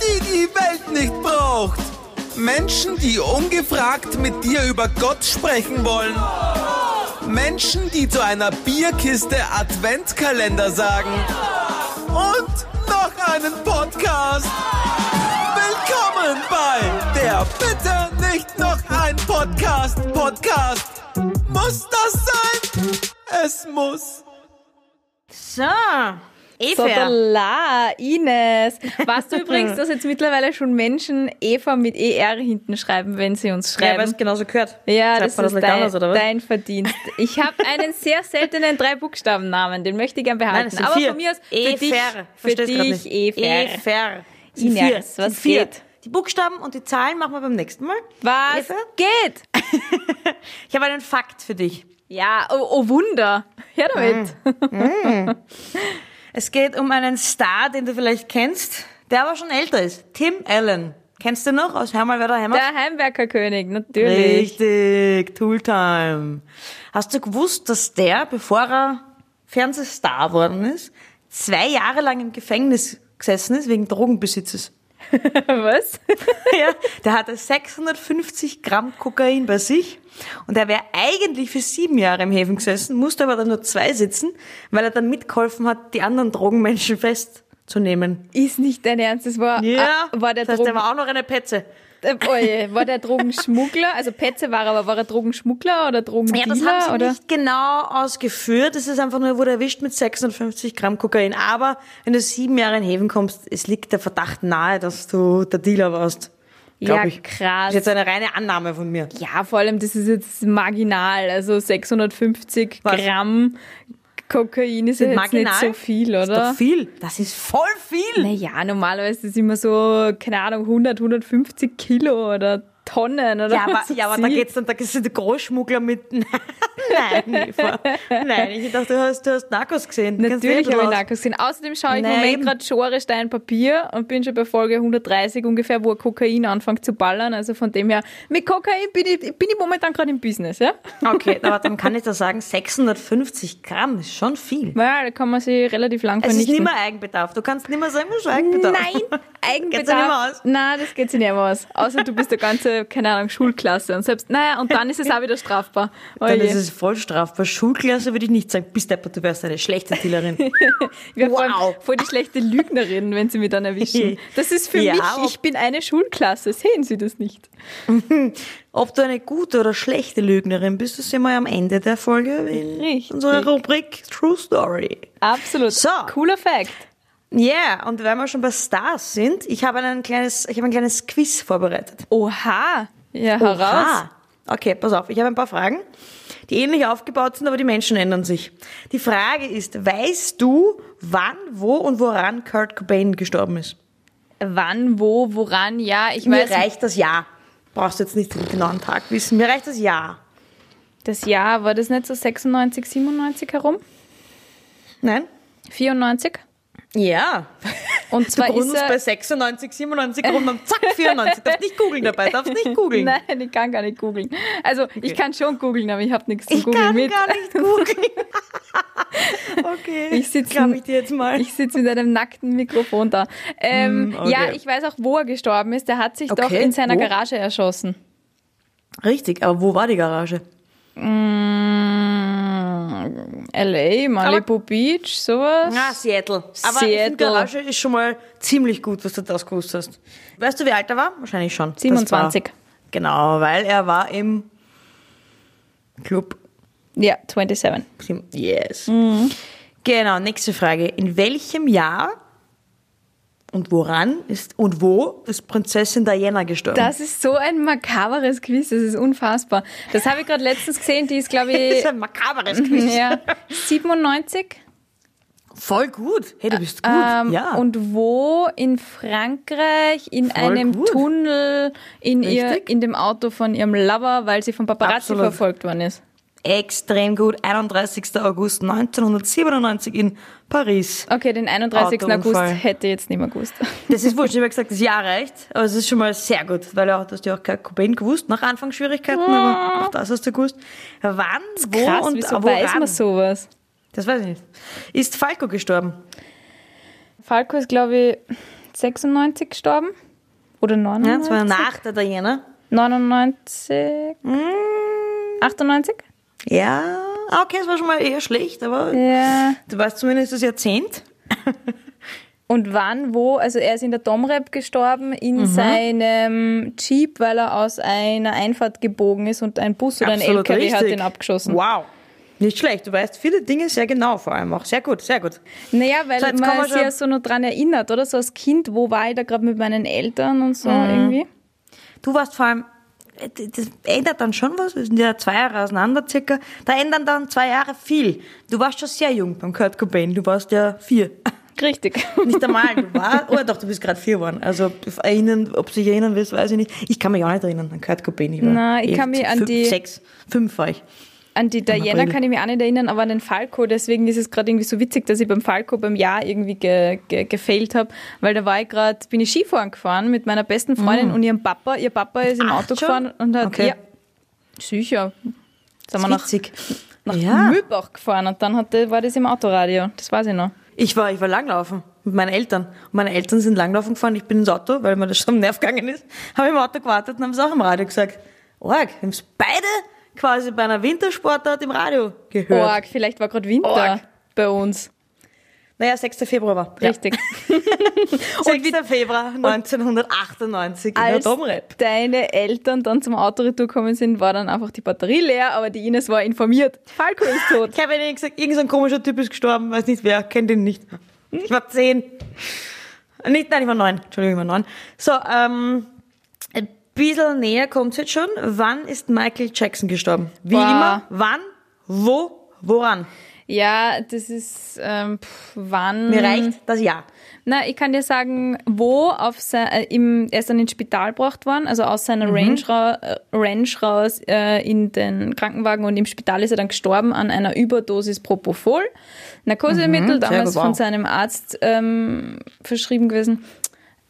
die die Welt nicht braucht. Menschen, die ungefragt mit dir über Gott sprechen wollen. Menschen, die zu einer Bierkiste Adventkalender sagen. Und noch einen Podcast. Willkommen bei der Bitte nicht noch ein Podcast. Podcast. Muss das sein? Es muss. So, Eva. la, Ines. Weißt du übrigens, dass jetzt mittlerweile schon Menschen Eva mit ER hinten schreiben, wenn sie uns ja, weil schreiben? es genauso gehört. Ja, Schreibt das man ist dein, anders, oder was? dein Verdienst. Ich habe einen sehr seltenen Drei-Buchstaben-Namen, den möchte ich gern behalten. Nein, Aber vier. von mir aus, für Efer. dich, für dich. Efer. Efer. Ines, was vier. geht? Die Buchstaben und die Zahlen machen wir beim nächsten Mal. Was Eva? geht? Ich habe einen Fakt für dich. Ja, oh, oh Wunder. Hör damit. Es geht um einen Star, den du vielleicht kennst, der aber schon älter ist. Tim Allen. Kennst du noch aus Hör mal, wer da Heimat? Der Heimwerkerkönig, natürlich. Richtig, Tooltime. Hast du gewusst, dass der, bevor er Fernsehstar geworden ist, zwei Jahre lang im Gefängnis gesessen ist wegen Drogenbesitzes? Was? ja, der hatte 650 Gramm Kokain bei sich und er wäre eigentlich für sieben Jahre im Häfen gesessen, musste aber dann nur zwei sitzen, weil er dann mitgeholfen hat, die anderen Drogenmenschen festzunehmen. Ist nicht dein Ernst, das war, ah, war der das heißt, Drogen, war auch noch eine Petze. Äh, war der Drogenschmuggler, also Petze war er, aber war er Drogenschmuggler oder Ja, Drogendealer? das haben sie oder? nicht genau ausgeführt. Es ist einfach nur, er wurde erwischt mit 650 Gramm Kokain. Aber wenn du sieben Jahre in Häfen kommst, es liegt der Verdacht nahe, dass du der Dealer warst. Ja, ich. krass. Das ist jetzt eine reine Annahme von mir. Ja, vor allem, das ist jetzt marginal. Also 650 Was? Gramm Kokain ist ja jetzt Marginal? nicht so viel, Das ist oder? doch viel. Das ist voll viel. Naja, normalerweise ist es immer so, keine Ahnung, 100, 150 Kilo oder Tonnen oder Ja, aber, so ja, aber da geht's dann, da ist der Großschmuggler mit. Nein, Eva. Nein, ich dachte, du hast, du hast Narcos gesehen. Du Natürlich ein habe ich Narcos gesehen. Außerdem schaue ich im Moment gerade Genre Stein Papier und bin schon bei Folge 130 ungefähr, wo Kokain anfängt zu ballern. Also von dem her, mit Kokain bin ich, bin ich momentan gerade im Business, ja? Okay, aber dann kann ich da sagen, 650 Gramm ist schon viel. Naja, da kann man sich relativ lang Es ist vernichten. nicht mehr Eigenbedarf. Du kannst nicht mehr sagen, was Eigenbedarf. Nein, Geht's ja Eigenbedarf. nicht mehr aus? Nein, das geht sich nicht mehr aus. Außer du bist der ganze, keine Ahnung, Schulklasse. Und selbst, naja, und dann ist es auch wieder strafbar. Dann Oje. ist es voll strafbar. Schulklasse würde ich nicht sagen. Bist deppert, du wärst eine schlechte Dealerin. Ich wäre voll, Wow. voll die schlechte Lügnerin, wenn sie mich dann erwischen. Das ist für Ja, mich, ich bin eine Schulklasse. Sehen Sie das nicht? Ob du eine gute oder schlechte Lügnerin bist, das sehen wir am Ende der Folge in Richtig. unserer Rubrik True Story. Absolut. So. Cooler Fact. Ja, yeah, und weil wir schon bei Stars sind, ich habe ein kleines, ich habe ein kleines Quiz vorbereitet. Oha. Ja, heraus. Oha. Okay, pass auf, ich habe ein paar Fragen, die ähnlich aufgebaut sind, aber die Menschen ändern sich. Die Frage ist, weißt du, wann, wo und woran Kurt Cobain gestorben ist? Wann, wo, woran, ja, ich Mir weiß. reicht das Jahr. Brauchst du jetzt nicht den genauen Tag wissen. Mir reicht das Jahr. Das Jahr, war das nicht so 96, 97 herum? Nein? 94? Ja. Und Du zwar ist gründest er, bei 96, 97 rum und zack, 94. Darfst nicht googeln dabei, darfst nicht googeln. Nein, ich kann gar nicht googeln. Also, ich kann schon googeln, aber ich habe nichts Ich Googeln kann mit. gar nicht googeln. okay, Ich sitze ich dir jetzt mal. Ich sitze mit einem nackten Mikrofon da. Ähm, Mm, okay. Ja, ich weiß auch, wo er gestorben ist. Der hat sich doch Okay, in seiner wo? Garage erschossen. Richtig, aber wo war die Garage? Mm, LA, Malibu Beach, sowas. Ah, Seattle. Aber Seattle. Garage ist schon mal ziemlich gut, dass du das gewusst hast. Weißt du, wie alt er war? Wahrscheinlich schon. Das 27. War, genau, weil er war im Club. Ja, 27. Yes. Genau, nächste Frage. In welchem Jahr und woran ist und wo ist Prinzessin Diana gestorben? Das ist so ein makaberes Quiz, das ist unfassbar. Das habe ich gerade letztens gesehen, die ist, glaube das ich, ist ein makaberes Quiz. ja, 97. Voll gut. Hey, du bist gut. Ähm, ja. Und wo in Frankreich in Voll einem gut. Tunnel in, ihr, in dem Auto von ihrem Lover, weil sie vom Paparazzi Absolut. verfolgt worden ist. Extrem gut. 31. August 1997 in Paris. Okay, den 31. August hätte ich jetzt nicht mehr gewusst. Das ist wurscht, ich habe gesagt, das Jahr reicht, aber es ist schon mal sehr gut, weil ja, du hast ja auch kein Cobain gewusst, nach Anfangsschwierigkeiten, aber auch das hast du gewusst. Wann, wo Krass, und wieso woran? weiß man sowas? Das weiß ich nicht. Ist Falco gestorben? Falco ist, glaube ich, 96 gestorben. Oder Ja, 99? das war nach der Diana. 99? 98? Ja, ah, okay, es war schon mal eher schlecht, aber Ja. du weißt zumindest das Jahrzehnt. Und wann, wo? Also er ist in der Domrep gestorben, in Mhm. seinem Jeep, weil er aus einer Einfahrt gebogen ist und ein Bus oder ein Absolut LKW hat richtig. ihn abgeschossen. Wow. Nicht schlecht, du weißt viele Dinge sehr genau vor allem auch. Sehr gut, sehr gut. Naja, weil So, man sich ja so noch dran erinnert, oder? So als Kind, wo war ich da gerade mit meinen Eltern und so Mhm. irgendwie? Du warst vor allem, das ändert dann schon was, wir sind ja zwei Jahre auseinander circa, da ändern dann zwei Jahre viel. Du warst schon sehr jung beim Kurt Cobain, du warst ja vier. Richtig. Nicht einmal, du warst, oh doch, du bist gerade vier geworden. Also erinnern, ob du dich erinnern willst, weiß ich nicht. Ich kann mich auch nicht erinnern an Kurt Cobain. Ich war Na, ich kann mich an fünf, die- Sechs, fünf war ich. An die Diana kann ich mich auch nicht erinnern, aber an den Falco, deswegen ist es gerade irgendwie so witzig, dass ich beim Falco beim Jahr irgendwie ge, ge, gefailt habe, weil da war ich gerade, bin ich Skifahren gefahren mit meiner besten Freundin und ihrem Papa. Ihr Papa ist im. Ach, Auto schon? gefahren und hat, Okay. ja, sicher, sind wir nach, witzig. nach Ja. Mühlbach gefahren und dann hatte, war das im Autoradio, das weiß ich noch. Ich war, ich war langlaufen mit meinen Eltern. Und meine Eltern sind langlaufen gefahren. Ich bin ins Auto, weil mir das schon am Nerv gegangen ist. Habe im Auto gewartet und haben es auch im Radio gesagt. Org, wir haben es beide quasi bei einer Wintersportart im Radio gehört. Org, vielleicht war gerade Winter Org. bei uns. Naja, 6. Februar war. Ja. Richtig. 6. Februar 1998 in der Als Domrep. deine Eltern dann zum Autoretour gekommen sind, war dann einfach die Batterie leer, aber die Ines war informiert. Falco ist tot. Ich habe ihnen gesagt, irgendein komischer Typ ist gestorben, weiß nicht wer, kennt ihn nicht. Ich war zehn. Nicht, nein, ich war neun. Entschuldigung, ich war neun. So, ähm, bisschen näher kommt's jetzt schon. Wann ist Michael Jackson gestorben? Wie Boah. immer, wann, wo, woran? Ja, das ist, ähm, pff, wann... Mir reicht das Jahr. Na, ich kann dir sagen, wo auf sein, äh, im, er ist dann ins Spital gebracht worden, also aus seiner Mhm. Range, ra äh, Range raus äh, in den Krankenwagen und im Spital ist er dann gestorben an einer Überdosis Propofol, Narkosemittel, Mhm, damals gut, wow. von seinem Arzt ähm, verschrieben gewesen.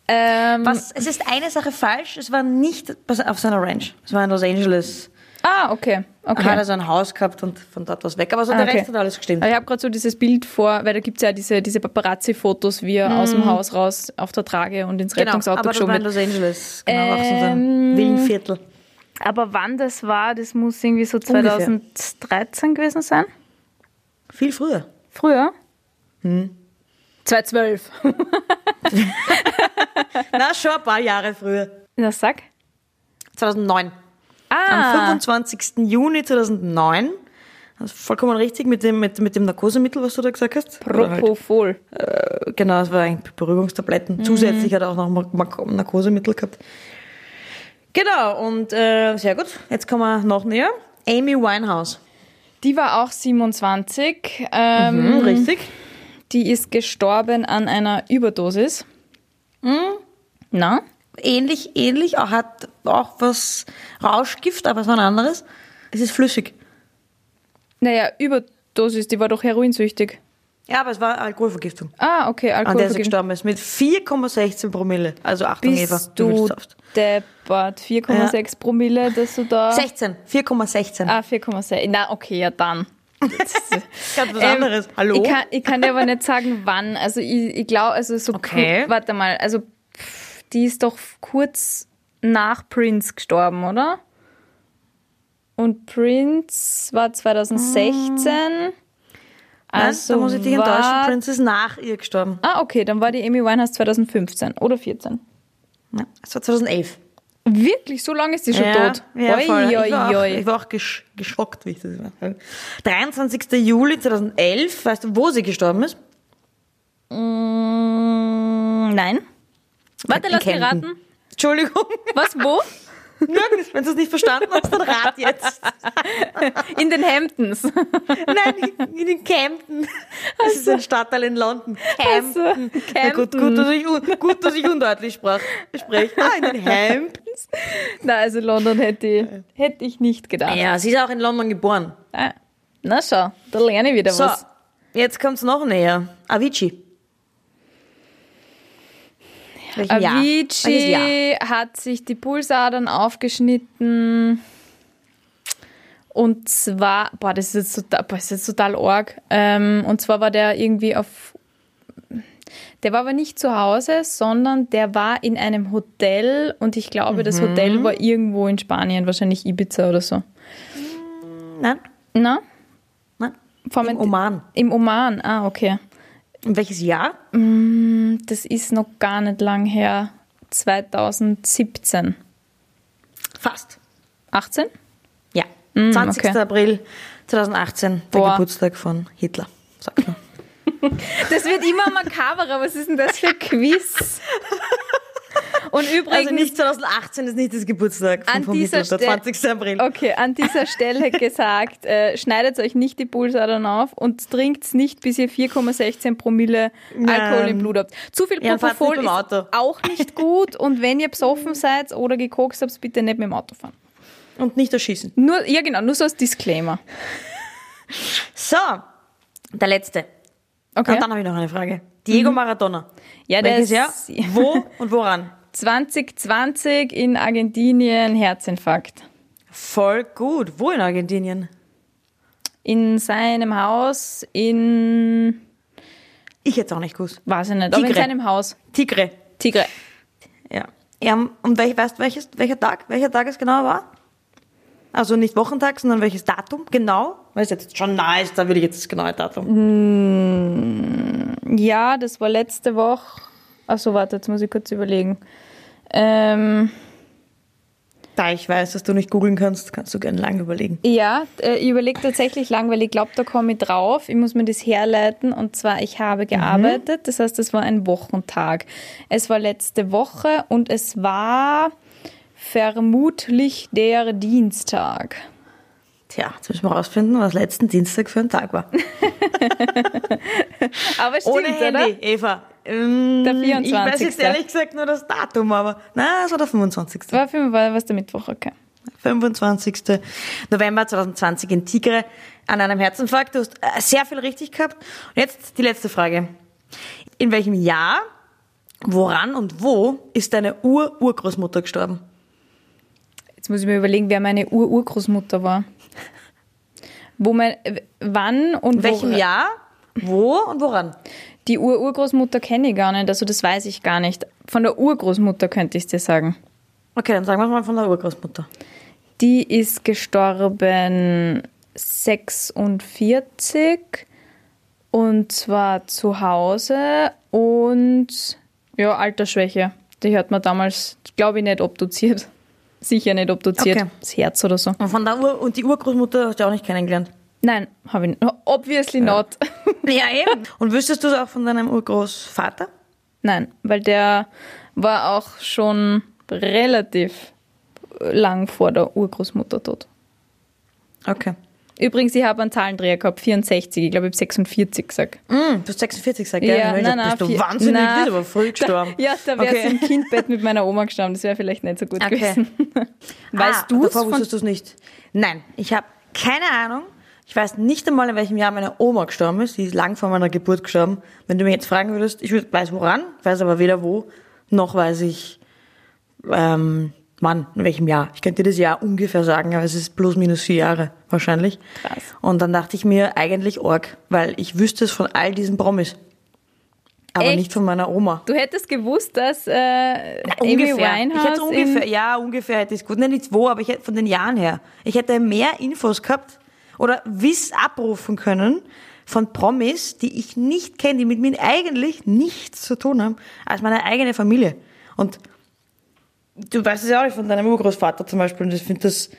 Ähm, Was, es ist eine Sache falsch, es war nicht auf seiner Ranch. Es war in Los Angeles. Ah, okay. Er hat okay. also ein Haus gehabt und von dort was weg. Aber so Ah, der okay. Rest hat alles gestimmt. Ich habe gerade so dieses Bild vor, weil da gibt's ja diese, diese Paparazzi-Fotos, wie er aus dem Haus raus auf der Trage und ins Mhm. Genau, Rettungsauto aber geschoben in wird. Los Angeles. Genau, auch so Ähm, ein Villenviertel. Aber wann das war, das muss irgendwie so Ungefähr. 2013 gewesen sein. Viel früher. Früher? Hm. 2012. Na, schon ein paar Jahre früher. Das sag. 2009. Am Ah, 25. Juni 2009. Das ist vollkommen richtig mit dem, mit, mit dem Narkosemittel, was du da gesagt hast. Halt, Propofol. äh, genau, das war eigentlich Beruhigungstabletten. Mhm. Zusätzlich hat er auch noch Narkosemittel gehabt. Genau, und äh, sehr gut. Jetzt kommen wir noch näher. Amy Winehouse. Die war auch 27. Ähm, Mhm, richtig. Die ist gestorben an einer Überdosis. Mhm. Na? Ähnlich, ähnlich, auch hat auch was Rauschgift, aber es war ein anderes. Es ist flüssig. Naja, Überdosis, die war doch heroinsüchtig. Ja, aber es war Alkoholvergiftung. Ah, okay, An der sie Alkoholvergiftung. gestorben ist. Mit 4,16 Promille. Also Achtung, Eva. Bist du willst aufs- deppert. 4,6 Promille, dass du da... 16. 4,16. Ah, 4,6. Na, okay, ja dann. Ganz was Ähm, anderes. Hallo? Ich kann, ich kann dir aber nicht sagen, wann. Also ich, ich glaube, also so Okay. ku- warte mal, also pff, die ist doch kurz nach Prince gestorben, oder? Und Prince war 2016. Nein, Also da muss ich dich enttäuschen. Prince ist nach ihr gestorben. Ah, okay, dann war die Amy Winehouse 2015 oder 14. Ja, es war 2011. Wirklich, so lange ist die schon tot. Ja, Oi, voll. oi, ich, war auch, ich war auch gesch geschockt, wie ich das war. 23. Juli 2011. Weißt du, wo sie gestorben ist? Mm, nein. Warte, lass mich Kempten. raten. Entschuldigung. Was, wo? Nirgends. Wenn du es nicht verstanden hast, dann rat jetzt. In den Hamptons. Nein, in den Camden. Das ist ein Stadtteil in London. Camden. so, Na gut, gut, dass ich, gut, dass ich undeutlich sprach, spreche. Ah, in den Hamptons. Na, also London hätte ich, hätte ich nicht gedacht. Ja, sie ist auch in London geboren. Ah, na schau, da lerne ich wieder So, was. jetzt kommt es noch näher. Avicii. Welchen? Avicii hat sich die Pulsadern aufgeschnitten. Und zwar, boah, das ist jetzt total, boah, das ist total arg. Ähm, und zwar war der irgendwie auf, Der war aber nicht zu Hause, sondern der war in einem Hotel und ich glaube, das Mhm. Hotel war irgendwo in Spanien, wahrscheinlich Ibiza oder so. Nein? Na? Nein? Vor Im Oman. Im Oman, ah, okay. Und welches Jahr? Das ist noch gar nicht lang her. 2017. Fast. 18? Ja. Mm, 20. okay. April 2018, der Boah. Geburtstag von Hitler. Sag nur. Das wird immer makaberer. Was ist denn das für ein Quiz? Und übrigens, Also nicht 2018 ist nicht das Geburtstag von, An von dieser Stelle- 20. April. okay, an dieser Stelle gesagt, äh, schneidet euch nicht die Pulsadern auf und trinkt nicht, bis ihr 4,16 Promille Alkohol im Blut habt. Zu viel Ja, Propofol beim ist Auto. auch nicht gut und wenn ihr besoffen seid oder gekokst habt, bitte nicht mit dem Auto fahren. Und nicht erschießen. Nur, ja genau, nur so als Disclaimer. So, der letzte. Okay. Und dann habe ich noch eine Frage. Diego Maradona. Ja, der Welches Jahr? ist Wo und woran? 2020 in Argentinien Herzinfarkt. Voll gut. Wo in Argentinien? In seinem Haus in, Ich jetzt auch nicht gewusst. weiß ich nicht, aber in Tigre. seinem Haus. Tigre. Tigre. Ja. ja und welch, weißt du, welcher Tag? Welcher Tag es genau war? Also nicht Wochentag, sondern welches Datum genau? Weil es jetzt schon ist, da würde ich jetzt das genaue Datum. Ja, das war letzte Woche. Achso, warte, jetzt muss ich kurz überlegen. Ähm, Da ich weiß, dass du nicht googeln kannst, kannst du gerne lang überlegen. ja, äh, ich überlege tatsächlich lang, weil ich glaube, da komme ich drauf. Ich muss mir das herleiten. Und zwar, ich habe gearbeitet. Das heißt, es war ein Wochentag. Es war letzte Woche und es war vermutlich der Dienstag. Tja, jetzt müssen wir rausfinden, was letzten Dienstag für ein Tag war. Aber stimmt, Ohne Handy, oder? Eva. Ähm, Der Ich weiß 24.. jetzt ehrlich gesagt nur das Datum, aber nein, es war der 25. War war was der Mittwoch, okay. 25. November 2020 in Tigre an einem Herzinfarkt. Du hast äh, sehr viel richtig gehabt. Und jetzt die letzte Frage. In welchem Jahr, woran und wo ist deine Ur-Urgroßmutter gestorben? Jetzt muss ich mir überlegen, wer meine Ur-Urgroßmutter war. Wo äh, wann und In welchem Jahr, wo und woran? Die Ur-Urgroßmutter kenne ich gar nicht, also das weiß ich gar nicht. Von der Urgroßmutter könnte ich es dir sagen. Okay, dann sagen wir mal von der Urgroßmutter. Die ist gestorben 46 und zwar zu Hause und ja, Altersschwäche. Die hat man damals, glaube ich, nicht obduziert. Sicher nicht obduziert. Okay. Das Herz oder so. Und, von der Ur und die Urgroßmutter hast du auch nicht kennengelernt? Nein, habe ich nicht. Obviously not. Ja, eben. Und wüsstest du es auch von deinem Urgroßvater? Nein, weil der war auch schon relativ lang vor der Urgroßmutter tot. Okay. Übrigens, ich habe einen Zahlendreher gehabt, 64, ich glaube, ich habe 46 gesagt. Mm, du hast 46 gesagt, gell? Ja, nein, nein, bist du vier- wahnsinnig, nein. aber früh gestorben. Ja, da wäre Okay. im Kindbett mit meiner Oma gestorben, das wäre vielleicht nicht so gut Okay. gewesen. Weißt ah, du es wusstest du es nicht. Nein, ich habe keine Ahnung. Ich weiß nicht einmal, in welchem Jahr meine Oma gestorben ist. Die ist lang vor meiner Geburt gestorben. Wenn du mich jetzt fragen würdest, ich weiß woran, weiß aber weder wo, noch weiß ich, ähm, wann, in welchem Jahr. Ich könnte dir das Jahr ungefähr sagen, aber es ist plus minus vier Jahre wahrscheinlich. Krass. Und dann dachte ich mir, eigentlich Org, weil ich wüsste es von all diesen Promis. Aber Echt? nicht von meiner Oma. Du hättest gewusst, dass äh, Amy ungefähr. Ich hätte ungefähr, ja, ungefähr hätte ich es gut. Nein, nicht wo, aber ich hätte von den Jahren her. Ich hätte mehr Infos gehabt oder Wiss abrufen können von Promis, die ich nicht kenne, die mit mir eigentlich nichts zu tun haben, als meine eigene Familie. Und du weißt es ja auch nicht von deinem Urgroßvater zum Beispiel. Und ich finde das,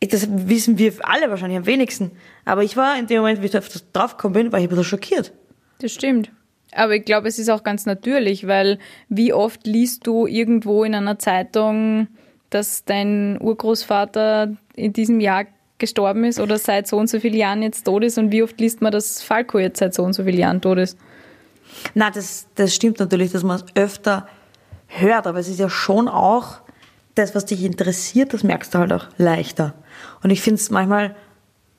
das wissen wir alle wahrscheinlich am wenigsten. Aber ich war in dem Moment, wie ich auf das draufgekommen bin, war ich ein bisschen schockiert. Das stimmt. Aber ich glaube, es ist auch ganz natürlich, weil wie oft liest du irgendwo in einer Zeitung, dass dein Urgroßvater in diesem Jahr gestorben ist oder seit so und so vielen Jahren jetzt tot ist und wie oft liest man, dass Falco jetzt seit so und so vielen Jahren tot ist? Na, das, das stimmt natürlich, dass man es öfter hört, aber es ist ja schon auch das, was dich interessiert, das merkst du halt auch leichter. Und ich finde es manchmal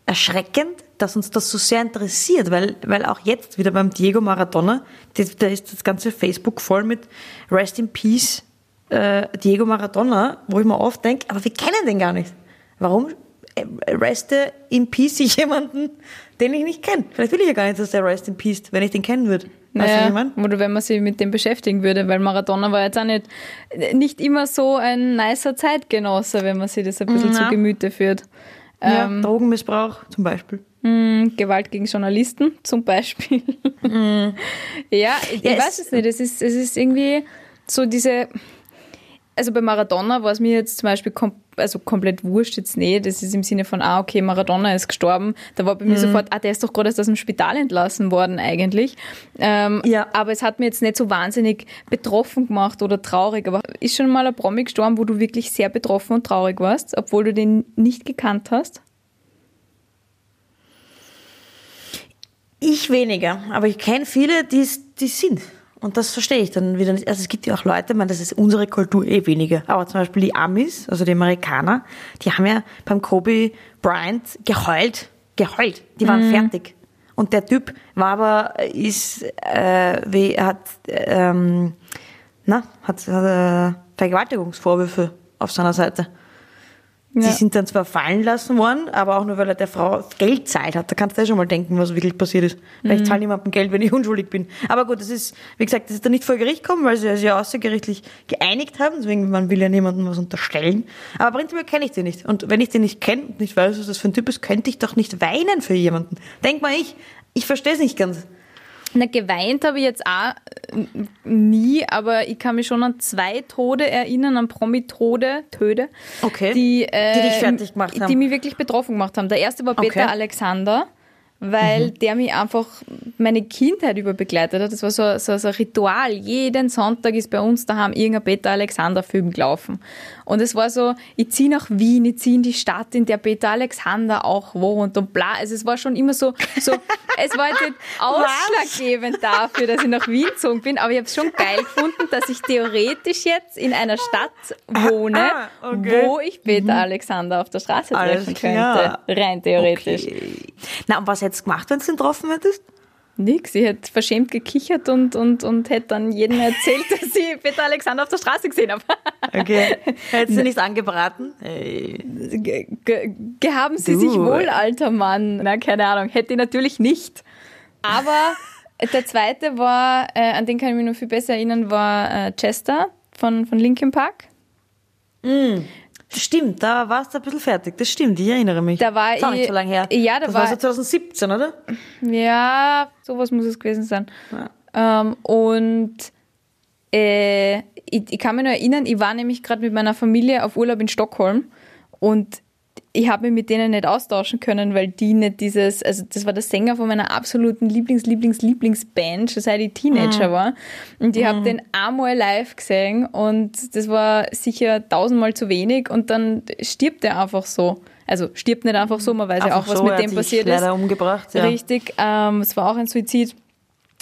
erschreckend, dass uns das so sehr interessiert, weil, weil auch jetzt wieder beim Diego Maradona, da ist das ganze Facebook voll mit Rest in Peace äh, Diego Maradona, wo ich mir oft denke, aber wir kennen den gar nicht. Warum äh, reste in Peace jemanden, den ich nicht kenne? Vielleicht will ich ja gar nicht, dass der Rest in Peace, wenn ich den kennen würde. Weißt du? Oder wenn man sich mit dem beschäftigen würde, weil Maradona war jetzt auch nicht, nicht immer so ein nicer Zeitgenosse, wenn man sich das ein bisschen Ja. zu Gemüte führt. Ja, Ähm, Drogenmissbrauch zum Beispiel. mh, Gewalt gegen Journalisten zum Beispiel. ja, ich, Ja, ich es- weiß es nicht. Es ist, es ist irgendwie so diese. Also bei Maradona war es mir jetzt zum Beispiel kom also komplett wurscht jetzt nicht. Das ist im Sinne von, ah, okay, Maradona ist gestorben. Da war bei Mhm. mir sofort, ah, der ist doch gerade erst aus dem Spital entlassen worden eigentlich. Ähm, Ja. Aber es hat mir jetzt nicht so wahnsinnig betroffen gemacht oder traurig. Aber ist schon mal ein Promi gestorben, wo du wirklich sehr betroffen und traurig warst, obwohl du den nicht gekannt hast? Ich weniger, aber ich kenne viele, die es die sind. Und das verstehe ich dann wieder nicht. Also es gibt ja auch Leute, meine, das ist unsere Kultur eh weniger. Aber zum Beispiel die Amis, also die Amerikaner, die haben ja beim Kobe Bryant geheult. Geheult. Die waren fertig. Und der Typ war aber, ist, äh, wie, er hat, ähm, na, hat, hat äh, Vergewaltigungsvorwürfe auf seiner Seite. Ja. Die sind dann zwar fallen lassen worden, aber auch nur, weil er der Frau Geld zahlt hat. Da kannst du ja schon mal denken, was wirklich passiert ist. Weil Mhm. ich zahle niemandem Geld, wenn ich unschuldig bin. Aber gut, das ist, wie gesagt, das ist dann nicht vor Gericht kommen, weil sie sich ja außergerichtlich geeinigt haben. Deswegen, man will ja niemandem was unterstellen. Aber prinzipiell kenne ich den nicht. Und wenn ich den nicht kenne und nicht weiß, was das für ein Typ ist, könnte ich doch nicht weinen für jemanden. Denk mal ich, ich verstehe es nicht ganz. Na, geweint habe ich jetzt auch äh, nie, aber ich kann mich schon an zwei Tode erinnern, an Promi-Tode, Töde, Okay. die, äh, Die dich fertig gemacht haben. Die mich wirklich betroffen gemacht haben. Der erste war Peter Okay. Alexander, weil der mich einfach meine Kindheit über begleitet hat. Das war so, so, so ein Ritual. Jeden Sonntag ist bei uns daheim irgendein Peter Alexander-Film gelaufen. Und es war so, ich ziehe nach Wien, ich ziehe in die Stadt, in der Peter Alexander auch wohnt und bla. Also es war schon immer so, so es war jetzt nicht ausschlaggebend dafür, dass ich nach Wien gezogen bin, aber ich habe es schon geil gefunden, dass ich theoretisch jetzt in einer Stadt wohne, Ah, okay. wo ich Peter Alexander auf der Straße Alles treffen klar. könnte. Rein theoretisch. Okay. Na, und was hättest du gemacht, wenn du ihn getroffen hättest? Nix, ich hätte verschämt gekichert und, und, und hätte dann jedem erzählt, dass ich Peter Alexander auf der Straße gesehen habe. Okay. Hättest du nicht angebraten? Hey. Ge ge gehaben Sie Du. sich wohl, alter Mann? Na, keine Ahnung, hätte ich natürlich nicht. Aber der zweite war, äh, an den kann ich mich noch viel besser erinnern, war äh, Chester von, von Linkin Park. Stimmt, da warst du ein bisschen fertig. Das stimmt, ich erinnere mich. Da war das war ich- nicht so lange her. Ja, da das war- war so 2017, oder? Ja, sowas muss es gewesen sein. Ähm, und äh, ich, ich kann mich noch erinnern, ich war nämlich gerade mit meiner Familie auf Urlaub in Stockholm und ich habe mich mit denen nicht austauschen können, weil die nicht dieses, also das war der Sänger von meiner absoluten Lieblings, Lieblings, Lieblingsband, schon seit ich Teenager war. Und ich habe den einmal live gesehen und das war sicher tausendmal zu wenig und dann stirbt er einfach so. Also stirbt nicht einfach so, man weiß ja Einfach auch, was so, mit dem passiert ist. leider umgebracht, ja. Richtig. Ähm, es war auch ein Suizid.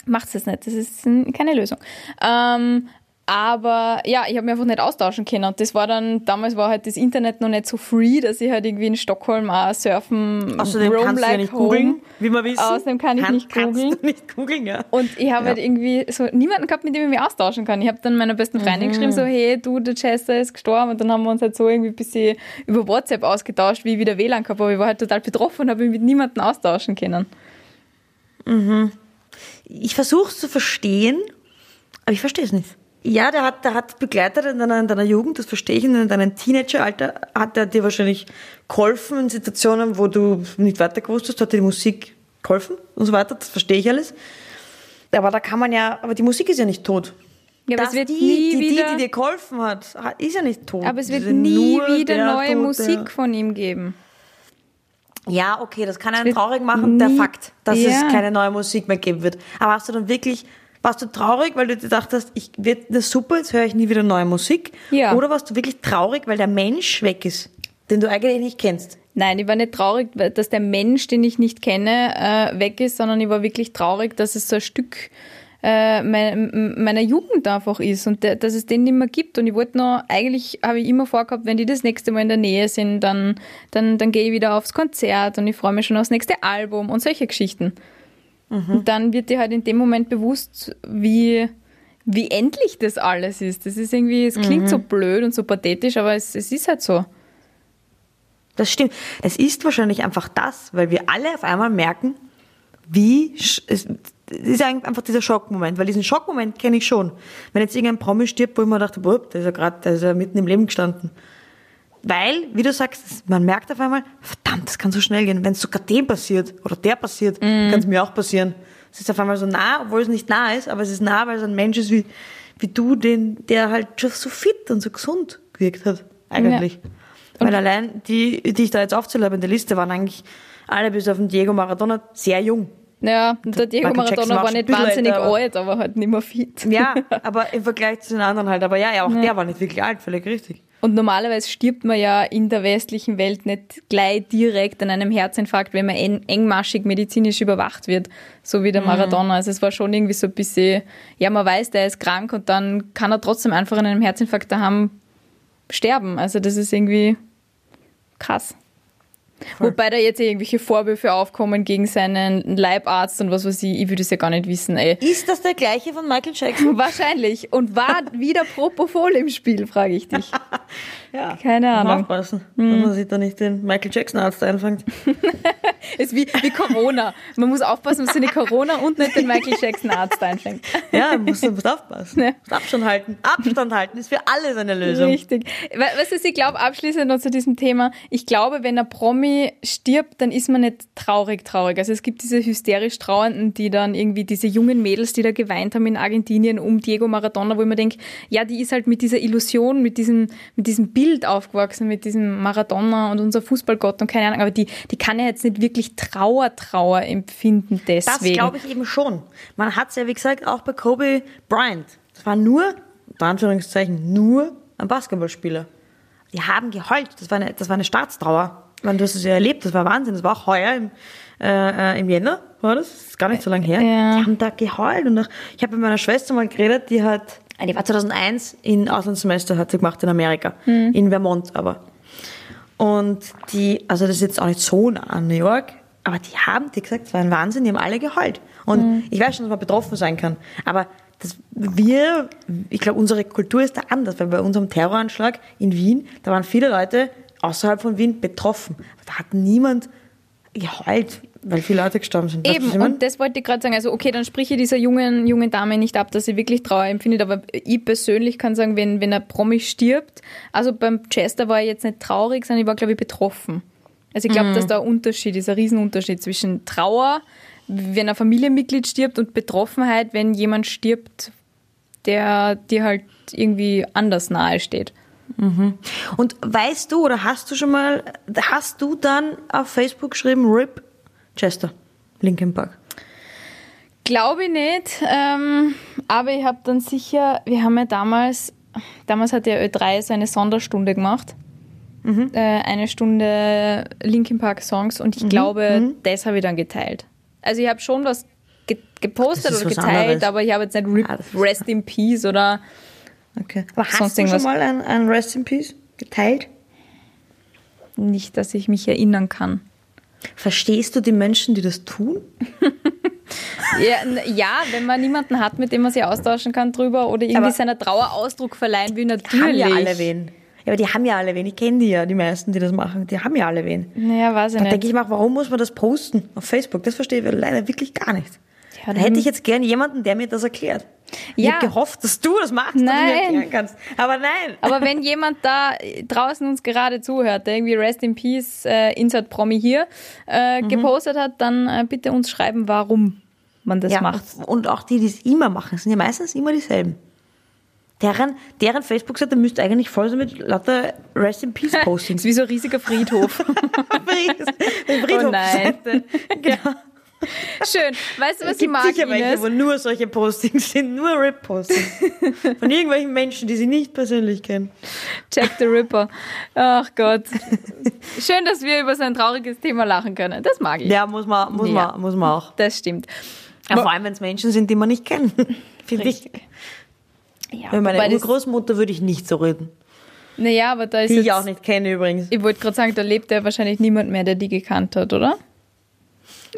Macht es nicht. Das ist keine Lösung. Ähm, aber ja, ich habe mich einfach nicht austauschen können. Und das war dann, damals war halt das Internet noch nicht so free, dass ich halt irgendwie in Stockholm auch surfen, Außerdem roam kannst du ja like nicht home. googeln, wie wir wissen. Außerdem kann ich Kann- nicht kannst googeln. du nicht googeln, ja. Und ich habe halt irgendwie so niemanden gehabt, mit dem ich mich austauschen kann. Ich habe dann meiner besten Freundin geschrieben, so, hey, du, der Chester ist gestorben. Und dann haben wir uns halt so irgendwie ein bisschen über WhatsApp ausgetauscht, wie ich wieder WLAN gehabt habe. Ich war halt total betroffen und habe mich mit niemandem austauschen können. Ich versuche es zu verstehen, aber ich verstehe es nicht. Ja, der hat, der hat begleitet in deiner, in deiner Jugend, das verstehe ich, in deinem Teenageralter hat er dir wahrscheinlich geholfen in Situationen, wo du nicht weiter gewusst hast, hat dir die Musik geholfen und so weiter, das verstehe ich alles. Aber da kann man ja, aber die Musik ist ja nicht tot. Ja, aber Das es wird die, nie die, wieder... die, die dir geholfen hat, ist ja nicht tot. Aber es wird nie wieder der neue Tod, Musik der- von ihm geben. Ja, okay, das kann einen traurig machen, der Fakt, dass Ja. es keine neue Musik mehr geben wird. Aber hast du dann wirklich, warst du traurig, weil du dir gedacht hast, ich wird das super, jetzt höre ich nie wieder neue Musik? Ja. Oder warst du wirklich traurig, weil der Mensch weg ist, den du eigentlich nicht kennst? Nein, ich war nicht traurig, dass der Mensch, den ich nicht kenne, äh, weg ist, sondern ich war wirklich traurig, dass es so ein Stück äh, mein, meiner Jugend einfach ist und dass es den nicht mehr gibt. Und ich wollte noch, eigentlich habe ich immer vorgehabt, wenn die das nächste Mal in der Nähe sind, dann, dann, dann gehe ich wieder aufs Konzert und ich freue mich schon aufs nächste Album und solche Geschichten. Und dann wird dir halt in dem Moment bewusst, wie, wie endlich das alles ist. Das ist irgendwie, es klingt so blöd und so pathetisch, aber es, es ist halt so. Das stimmt. Es ist wahrscheinlich einfach das, weil wir alle auf einmal merken, wie, es ist einfach dieser Schockmoment, weil diesen Schockmoment kenne ich schon. Wenn jetzt irgendein Promi stirbt, wo ich mir dachte, boah, der ist ja gerade, der ist ja mitten im Leben gestanden. Weil, wie du sagst, man merkt auf einmal, verdammt, das kann so schnell gehen. Wenn es sogar dem passiert oder der passiert, kann es mir auch passieren. Es ist auf einmal so nah, obwohl es nicht nah ist, aber es ist nah, weil es ein Mensch ist wie, wie du, den, der halt schon so fit und so gesund gewirkt hat. Eigentlich. Weil allein die, die ich da jetzt aufzähle habe in der Liste, waren eigentlich alle bis auf den Diego Maradona sehr jung. Ja, und der Diego Maradona war nicht wahnsinnig älter, alt, aber halt nicht mehr fit. Ja, aber im Vergleich zu den anderen halt. Aber ja, ja auch der war nicht wirklich alt, völlig richtig. Und normalerweise stirbt man ja in der westlichen Welt nicht gleich direkt an einem Herzinfarkt, wenn man eng, engmaschig medizinisch überwacht wird, so wie der Maradona. Also es war schon irgendwie so ein bisschen, ja, man weiß, der ist krank und dann kann er trotzdem einfach an einem Herzinfarkt daheim sterben. Also das ist irgendwie krass. Wobei da jetzt irgendwelche Vorwürfe aufkommen gegen seinen Leibarzt und was weiß ich, ich würde es ja gar nicht wissen, ey. Ist das der gleiche von Michael Jackson? Wahrscheinlich. Und war wieder Propofol im Spiel, frage ich dich. Ja. Keine Muss man Ahnung. aufpassen, dass man sich da nicht den Michael Jackson Arzt einfängt. Ist wie, wie Corona. Man muss aufpassen, dass sie nicht Corona und nicht den Michael Jackson Arzt einfängt. Ja, du musst aufpassen. Ja. Musst Abstand halten. Abstand halten ist für alles eine Lösung. Richtig. We- Weißt du, ich glaube abschließend noch zu diesem Thema, ich glaube, wenn ein Promi stirbt, dann ist man nicht traurig, traurig. Also es gibt diese hysterisch Trauernden, die dann irgendwie diese jungen Mädels, die da geweint haben in Argentinien um Diego Maradona, wo ich mir denke, ja, die ist halt mit dieser Illusion, mit diesem, mit diesem Bild aufgewachsen, mit diesem Maradona und unser Fußballgott und keine Ahnung, aber die, die kann ja jetzt nicht wirklich Trauer, Trauer empfinden Das deswegen. glaube ich eben schon. Man hat es ja, wie gesagt, auch bei Kobe Bryant. Das war nur, unter Anführungszeichen, nur ein Basketballspieler. Die haben geheult. Das war eine, das war eine Staatstrauer. Meine, du hast es ja erlebt, das war Wahnsinn. Das war auch heuer im, äh, äh, im Jänner, war das? Das ist gar nicht so lange her. Ja. Die haben da geheult. Und auch, ich habe mit meiner Schwester mal geredet, die hat, die war 2001 in Auslandssemester, hat sie gemacht in Amerika. In Vermont aber. Und die, also das ist jetzt auch nicht so nah an New York, aber die haben, die gesagt, es war ein Wahnsinn, die haben alle geheult. Und ich weiß schon, dass man betroffen sein kann. Aber das, wir, ich glaube, unsere Kultur ist da anders, weil bei unserem Terroranschlag in Wien, da waren viele Leute außerhalb von Wien betroffen. Da hat niemand geheult, weil viele Leute gestorben sind. Eben, und das wollte ich gerade sagen. Also, okay, dann sprich ich dieser jungen, jungen Dame nicht ab, dass sie wirklich Trauer empfindet, aber ich persönlich kann sagen, wenn, wenn ein Promi stirbt, also beim Chester war ich jetzt nicht traurig, sondern ich war, glaube ich, betroffen. Also, ich glaube, dass da ein Unterschied ist, ein Riesenunterschied zwischen Trauer, wenn ein Familienmitglied stirbt, und Betroffenheit, wenn jemand stirbt, der dir halt irgendwie anders nahe steht. Und weißt du oder hast du schon mal, hast du dann auf Facebook geschrieben, RIP Chester, Linkin Park? Glaube ich nicht, ähm, aber ich habe dann sicher, wir haben ja damals, damals hat ja Ö3 so eine Sonderstunde gemacht. Äh, eine Stunde Linkin Park Songs und ich glaube, das habe ich dann geteilt. Also ich habe schon was ge gepostet oder geteilt, anderes. aber ich habe jetzt nicht Rip, Ah, das ist Rest in Peace oder Okay. Aber hast Sonst du irgendwas? schon mal ein, ein Rest in Peace geteilt? nicht, dass ich mich erinnern kann. Verstehst du die Menschen, die das tun? Ja, ja, wenn man niemanden hat, mit dem man sich austauschen kann drüber oder irgendwie Aber- seiner Trauer Ausdruck verleihen will, Die natürlich. haben ja alle wen. Ja, aber die haben ja alle wen. Ich kenne die ja, die meisten, die das machen. Die haben ja alle wen. Naja, weiß ich Da nicht. denke ich mir auch, warum muss man das posten auf Facebook? Das verstehe ich leider wirklich gar nicht. Ja, da hätte ich jetzt gern jemanden, der mir das erklärt. Ich Ja. habe gehofft, dass du das machst und mir Nein. erklären kannst. Aber nein. Aber wenn jemand da draußen uns gerade zuhört, der irgendwie Rest in Peace, äh, Insert Promi hier, äh, Mhm. gepostet hat, dann äh, bitte uns schreiben, warum man das ja, macht. Und, auch die, die es immer machen, sind ja meistens immer dieselben. Deren, deren Facebook-Seite müsste eigentlich voll sein mit lauter Rest in Peace Das Postings. ist wie so ein riesiger Friedhof. Friedhof Oh nein. Genau. Schön. Weißt du, was Es ich gibt mag, sicher welche, Ines? wo nur solche Postings sind, nur Rip-Postings. Von irgendwelchen Menschen, die sie nicht persönlich kennen. Jack the Ripper. Ach Gott. Schön, dass wir über so ein trauriges Thema lachen können. Das mag ich. Ja, muss man, muss Ja. man, muss man auch. Das stimmt. Ja, vor allem, wenn es Menschen sind, die man nicht kennt. Finde ich. Ja, meine wobei das- Urgroßmutter würde ich nicht so reden. Naja, aber da ist Die jetzt, ich auch nicht kenne übrigens. Ich wollte gerade sagen, da lebt ja wahrscheinlich niemand mehr, der die gekannt hat, oder?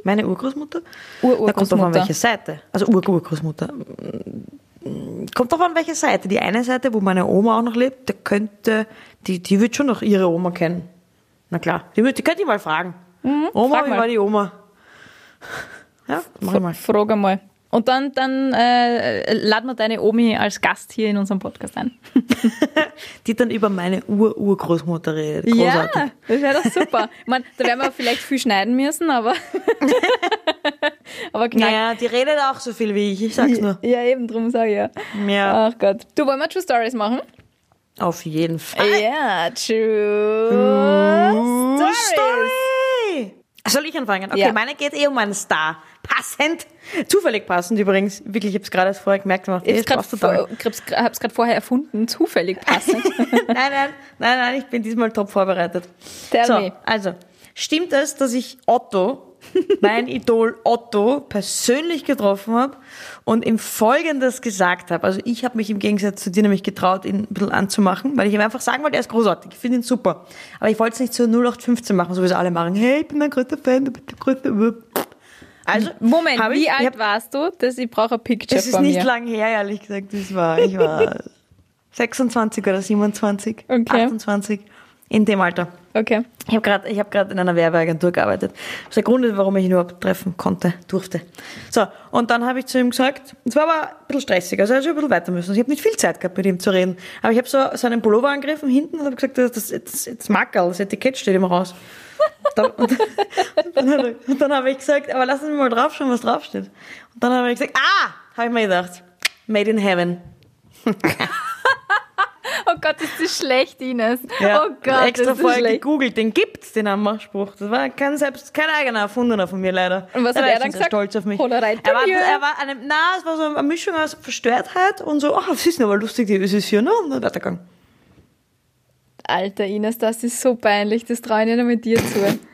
Meine Urgroßmutter? Ur-Urgroßmutter. Da kommt drauf an, welche Seite. Also Ur-Urgroßmutter. Kommt drauf an, welche Seite. Die eine Seite, wo meine Oma auch noch lebt, der könnte, die, die wird schon noch ihre Oma kennen. Na klar, die, die könnt ihr mal fragen. Oma, Mhm, frag wie mal. war die Oma? Ja, mach ich mal. Frag einmal. Und dann, dann äh, laden wir deine Omi als Gast hier in unserem Podcast ein. Die dann über meine Ur-Urgroßmutter redet. Großartig. Ja, das wäre doch super. Ich mein, da werden wir vielleicht viel schneiden müssen, aber. aber knack. Naja, die redet auch so viel wie ich, ich sag's nur. Ja, eben, drum sage ich ja. Ja, Ach Gott. Du, wollen wir True Stories machen? auf jeden Fall. Ja, True Stories. Story! Soll ich anfangen? Okay, Ja. meine geht eh um einen Star. Passend. Zufällig passend übrigens. Wirklich, ich hab's gerade erst vorher gemerkt. Ich habe es gerade vorher erfunden, zufällig passend. nein, nein, nein, nein, ich bin diesmal top vorbereitet. Tell so, me. also, stimmt es, dass ich Otto, mein Idol Otto, persönlich getroffen habe und ihm Folgendes gesagt habe? Also ich habe mich im Gegensatz zu dir nämlich getraut, ihn ein bisschen anzumachen, weil ich ihm einfach sagen wollte, er ist großartig, ich finde ihn super. Aber ich wollte es nicht so 0815 machen, so wie es alle machen. Hey, ich bin ein größter Fan, du bist der größte... Also, Moment, wie ich alt hab, warst du? Das, ich brauche ein Picture Das ist nicht mir. lang her, ehrlich gesagt. Das war, ich war 26 oder 27, Okay. 28, in dem Alter. Okay. Ich habe gerade hab in einer Werbeagentur gearbeitet. Das ist der Grund, warum ich ihn überhaupt treffen konnte, durfte. So, und dann habe ich zu ihm gesagt, es war aber ein bisschen stressig, also er schon ein bisschen weiter müssen. Ich habe nicht viel Zeit gehabt, mit ihm zu reden. Aber ich habe so seinen Pullover angegriffen hinten und habe gesagt, das, das, das, das Mackerl, das Etikett steht immer raus. Und, dann, und dann habe ich gesagt, aber lassen Sie mal draufschauen, was draufsteht. Und dann habe ich gesagt, ah, habe ich mir gedacht, Made in Heaven. Oh Gott, ist das schlecht, Ines. Ja, oh Gott, extra das ist vorher schlecht. gegoogelt, den gibt's, den Anmachspruch. Das war kein selbst, kein eigener erfundener von mir leider. Und was Da hat war er dann gesagt? stolz auf mich. Er war, er war eine, na, es war so eine Mischung aus Verstörtheit und so, ach, das ist aber lustig, die ist hier, ne? Und dann weitergegangen. Alter Ines, das ist so peinlich, das traue ich nicht mit dir zu.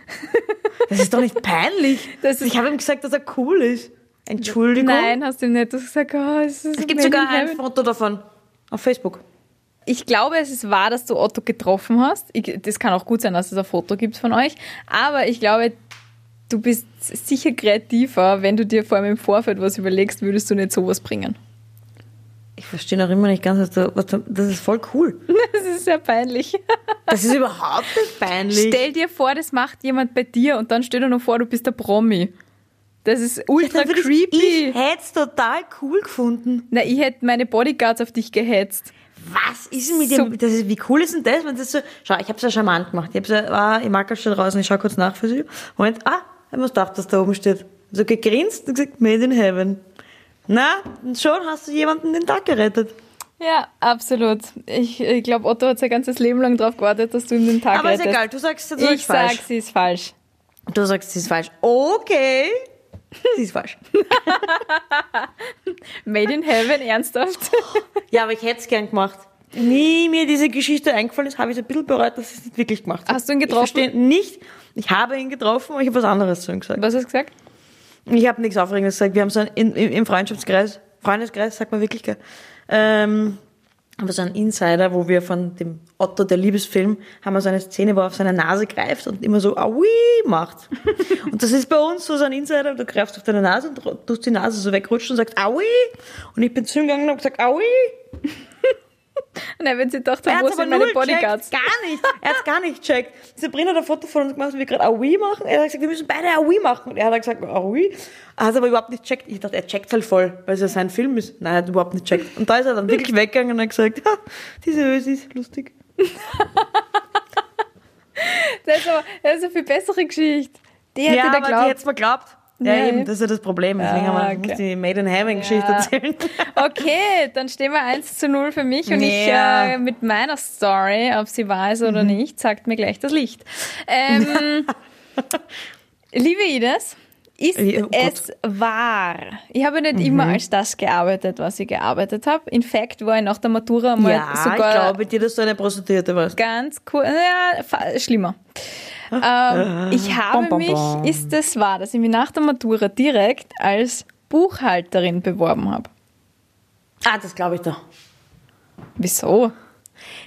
Das ist doch nicht peinlich. Das ich habe ihm gesagt, dass er cool ist. Entschuldigung. Nein, hast du ihm nicht. Gesagt, oh, es ist Es gibt sogar in ein. Foto davon auf Facebook. Ich glaube, es ist wahr, dass du Otto getroffen hast. Ich, das kann auch gut sein, dass es ein Foto gibt von euch. Aber ich glaube, du bist sicher kreativer, wenn du dir vor allem im Vorfeld was überlegst, würdest du nicht sowas bringen. Ich verstehe noch immer nicht ganz, was du, was du, das ist voll cool. Das ist sehr peinlich. Das ist überhaupt nicht peinlich. Stell dir vor, das macht jemand bei dir und dann stell dir noch vor, du bist der Promi. Das ist ultra Dann würde Ich, creepy. ich hätte es total cool gefunden. Na, ich hätte meine Bodyguards auf dich gehetzt. Was ist denn mit So- dem, das ist, wie cool ist denn das, wenn das so, schau, ich habe es ja charmant gemacht. Ich hab's ja, war im Marker schon draußen, ich schau kurz nach für sie. Moment, ah, ich mir gedacht, dass da oben steht. So gegrinst und gesagt, made in heaven. Na, und schon hast du jemanden den Tag gerettet. Ja, absolut. Ich, ich glaube, Otto hat sein ganzes Leben lang darauf gewartet, dass du ihm den Tag Aber ist rettest. egal, du sagst, du Ich sagst falsch. sag, sie ist falsch. Du sagst, sie ist falsch. Okay. Sie ist falsch. Made in Heaven, ernsthaft? Ja, aber ich hätte es gern gemacht. Nie mir diese Geschichte eingefallen ist, habe ich so ein bisschen bereut, dass ich es nicht wirklich gemacht habe. Hast du ihn getroffen? Ich verstehe nicht. Ich habe ihn getroffen, aber ich habe was anderes zu ihm gesagt. Was hast du gesagt? Ich habe nichts Aufregendes gesagt. Wir haben so ein, in, im, im Freundschaftskreis, Freundeskreis, sagt man wirklich, gell? Ähm, haben wir so einen Insider, wo wir von dem Otto, der Liebesfilm, haben wir so eine Szene, wo er auf seine Nase greift und immer so Aui macht. und das ist bei uns so, so ein Insider, du greifst auf deine Nase und tust die Nase so wegrutschen und sagst Aui. Und ich bin zu ihm gegangen und habe gesagt Aui. Nein, wenn sie dachte, Er wo hat sind meine Bodyguards? checkt, gar nicht. Er hat gar nicht checkt. Sabrina hat ein Foto von uns gemacht, wie wir gerade Aui machen. Er hat gesagt, wir müssen beide Aui machen. Und er hat gesagt, Aui. Er hat aber überhaupt nicht checkt. Ich dachte, er checkt halt voll, weil es ja sein Film ist. Nein, er hat überhaupt nicht checkt. Und da ist er dann wirklich weggegangen und hat gesagt, ja, diese Ösis, lustig. Das ist, aber, das ist eine viel bessere Geschichte. Die hätte ja, aber die glaubt. hätte mir geglaubt. Ja, Ja, eben, das ist ja das Problem. Deswegen Ah, haben wir okay. muss die Made in Heaven Geschichte Ja. erzählen. Okay, dann stehen wir 1 zu 0 für mich und ich Ja. äh, mit meiner Story, ob sie wahr ist oder nicht, sagt mir gleich das Licht. Ähm, liebe Ines, ist oh es wahr? Ich habe nicht immer als das gearbeitet, was ich gearbeitet habe. In fact war ich nach der Matura mal Ja, sogar ich glaube dir, dass du eine Prostituierte warst. ganz cool, ja, schlimmer. Ähm, ich habe Bom, bom, mich, bom. ist es wahr, dass ich mich nach der Matura direkt als Buchhalterin beworben habe? Ah, das glaube ich doch. Wieso?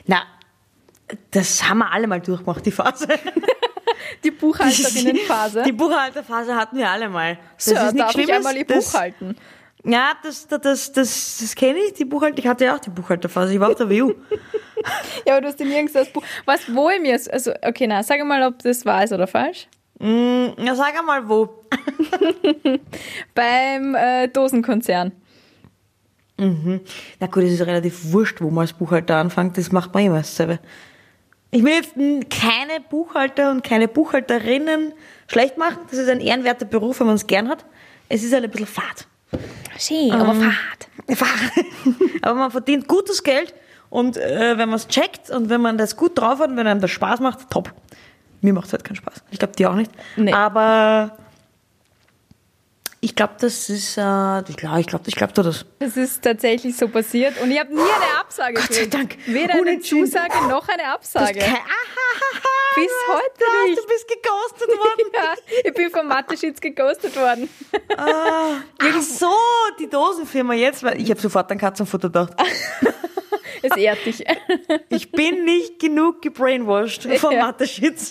Na, das haben wir alle mal durchgemacht, die Phase. Die Buchhalterinnenphase. Die Buchhalterphase hatten wir alle mal. Das so, ist darf ich einmal ihr das, Buch halten? Ja, das, das, das, das, das kenne ich, die Buchhalter. Ich hatte ja auch die Buchhalterphase. Ich war auf der WU. Ja, aber du hast dir nirgends das Buch. Was, wo ich mir, also, okay, na, sag mal, ob das wahr ist oder falsch. Na, sag einmal wo. Beim äh, Dosenkonzern. Na gut, es ist relativ wurscht, wo man als Buchhalter anfängt. Das macht man immer dasselbe. Ich will jetzt keine Buchhalter und keine Buchhalterinnen schlecht machen. Das ist ein ehrenwerter Beruf, wenn man es gern hat. Es ist halt ein bisschen fad. Schön, aber fad. Fad. Aber man verdient gutes Geld und äh, wenn man es checkt und wenn man das gut drauf hat und wenn einem das Spaß macht, top. Mir macht es halt keinen Spaß. Ich glaube, dir auch nicht. Nee. Aber ich glaube, das ist, äh, ich glaube, ich glaube, glaube das. Das ist tatsächlich so passiert und ich habe nie eine Absage Gott sei. Dank. Weder eine Unentschieden. Zusage noch eine Absage. kein, ah, Bis heute Nein, nicht. Du bist geghostet worden. Ja, ich bin vom Mathe-Sheets geghostet worden. Ach so, die Dosenfirma jetzt. Weil ich habe sofort an Katzenfutter gedacht. Es ehrt dich. Ich bin nicht genug gebrainwashed vom Ja. Mathe-Shits.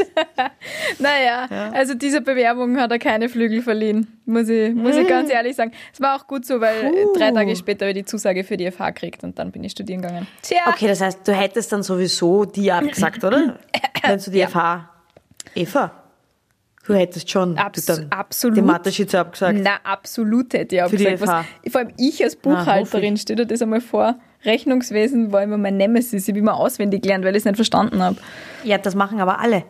Naja, also dieser Bewerbung hat er keine Flügel verliehen, muss ich, muss ich ganz ehrlich sagen. Es war auch gut so, weil Puh. drei Tage später habe ich die Zusage für die FH gekriegt und dann bin ich studieren gegangen. Tja, Okay, das heißt, du hättest dann sowieso die abgesagt, oder? Wenn du die FH. Eva, du hättest schon Abs- du dann absolut. die Mathe-Shits abgesagt. na absolut hätte ich auch Für die gesagt. FH. Was, vor allem ich als Buchhalterin, stell dir das einmal vor, Rechnungswesen war immer mein Nemesis. Ich habe immer auswendig gelernt, weil ich es nicht verstanden habe. Ja, das machen aber alle.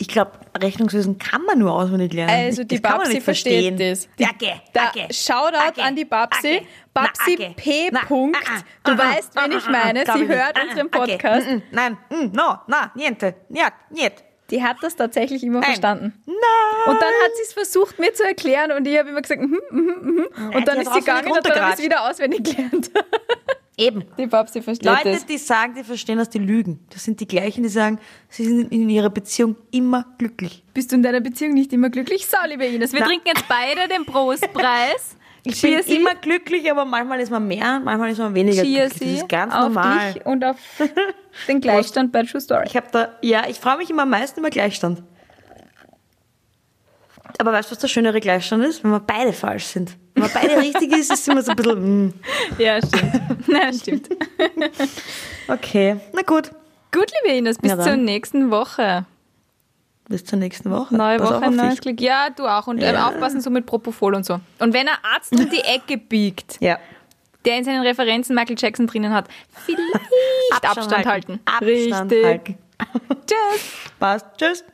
Ich glaube, Rechnungswesen kann man nur auswendig lernen. Also Das die man Babsi versteht das. Die, Acke, Da, Acke, Shoutout Acke, an die Babsi. Acke. Babsi Na. P. Na, Punkt. ah, ah, Du ah, weißt, wen ich meine. Sie hört unseren. Podcast. Mm, mm, Nein, mm, no, na, niente, ja, niet. Die hat das tatsächlich immer Nein. verstanden. Nein. Und dann hat sie es versucht, mir zu erklären und ich habe immer gesagt, mhm, mhm. die Und dann ist sie gegangen und dann habe ich es wieder auswendig gelernt. Eben. Die Babsi versteht Leute, das. die sagen, die verstehen das, die lügen. Das sind die gleichen, die sagen, sie sind in ihrer Beziehung immer glücklich. Bist du in deiner Beziehung nicht immer glücklich? So, liebe Ines, wir Na. trinken jetzt beide den Prostpreis. Ich bin Cheersy. immer glücklich, aber manchmal ist man mehr, manchmal ist man weniger glücklich. Das ist ganz auf normal. dich und auf den Gleichstand bei True Story. Ich habe da, ja, ich freue mich immer am meisten über Gleichstand. Aber weißt du, was der schönere Gleichstand ist? Wenn wir beide falsch sind. Wenn man beide richtig ist, ist es immer so ein bisschen, mm. Ja, stimmt. Na, stimmt. okay, na gut. Gut, liebe Ines, bis Ja, zur nächsten Woche. Bis zur nächsten Woche. Neue Pass Woche, neues dich. Glück. Ja, du auch. Und äh, Ja. aufpassen so mit Propofol und so. Und wenn ein Arzt um die Ecke biegt, Ja. der in seinen Referenzen Michael Jackson drinnen hat, vielleicht Abstand, halten. Abstand Richtig. halten. Tschüss. Passt. Tschüss.